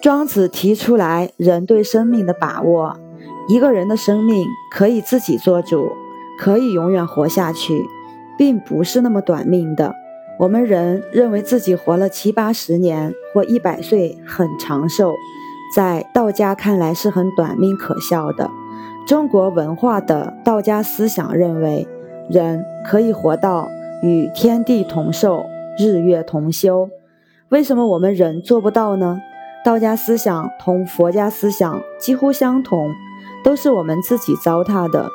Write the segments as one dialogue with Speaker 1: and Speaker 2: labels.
Speaker 1: 庄子提出来人对生命的把握，一个人的生命可以自己做主，可以永远活下去，并不是那么短命的。我们人认为自己活了七八十年或一百岁很长寿，在道家看来是很短命可笑的。中国文化的道家思想认为，人可以活到与天地同寿、日月同修。为什么我们人做不到呢？道家思想同佛家思想几乎相同，都是我们自己糟蹋的，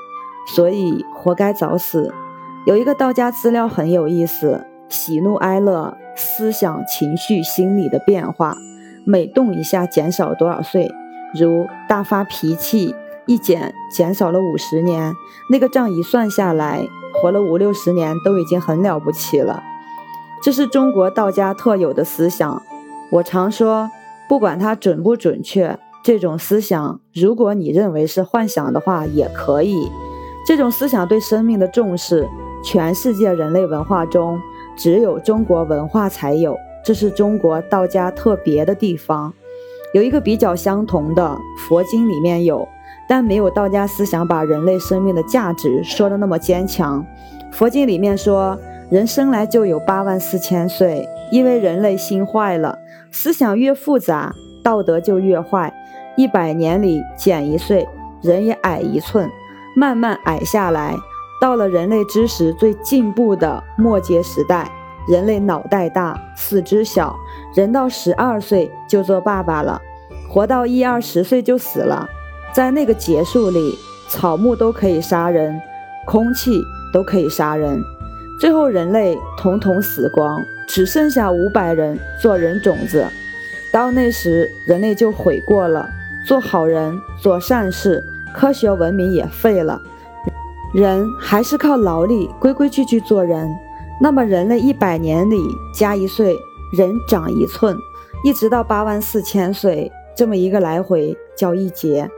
Speaker 1: 所以活该早死。有一个道家资料很有意思。喜怒哀乐、思想、情绪、心理的变化，每动一下减少多少岁？如大发脾气，一减减少了五十年，那个账一算下来，活了五六十年都已经很了不起了。这是中国道家特有的思想。我常说，不管它准不准确，这种思想，如果你认为是幻想的话，也可以。这种思想对生命的重视，全世界人类文化中。只有中国文化才有，这是中国道家特别的地方。有一个比较相同的，佛经里面有，但没有道家思想把人类生命的价值说的那么坚强。佛经里面说，人生来就有八万四千岁，因为人类心坏了，思想越复杂，道德就越坏。一百年里减一岁，人也矮一寸，慢慢矮下来。到了人类知识最进步的末节时代，人类脑袋大，四肢小，人到十二岁就做爸爸了，活到一二十岁就死了。在那个结束里，草木都可以杀人，空气都可以杀人，最后人类统统死光，只剩下五百人做人种子。到那时，人类就悔过了，做好人，做善事，科学文明也废了。人还是靠劳力规规矩矩做人，那么人类一百年里加一岁，人长一寸，一直到八万四千岁，这么一个来回叫一劫。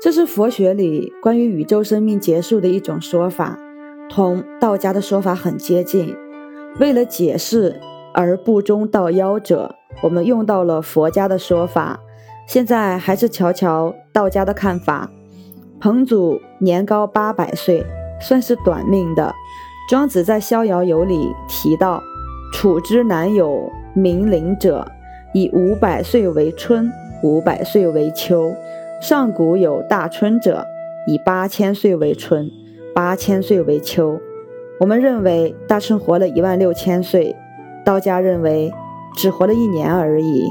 Speaker 1: 这是佛学里关于宇宙生命结束的一种说法，同道家的说法很接近。为了解释而不中道夭者，我们用到了佛家的说法。现在还是瞧瞧道家的看法。彭祖年高八百岁，算是短命的。庄子在《逍遥游》里提到：“处之难有明灵者，以五百岁为春，五百岁为秋。上古有大春者，以八千岁为春，八千岁为秋。”我们认为大圣活了一万六千岁，道家认为只活了一年而已。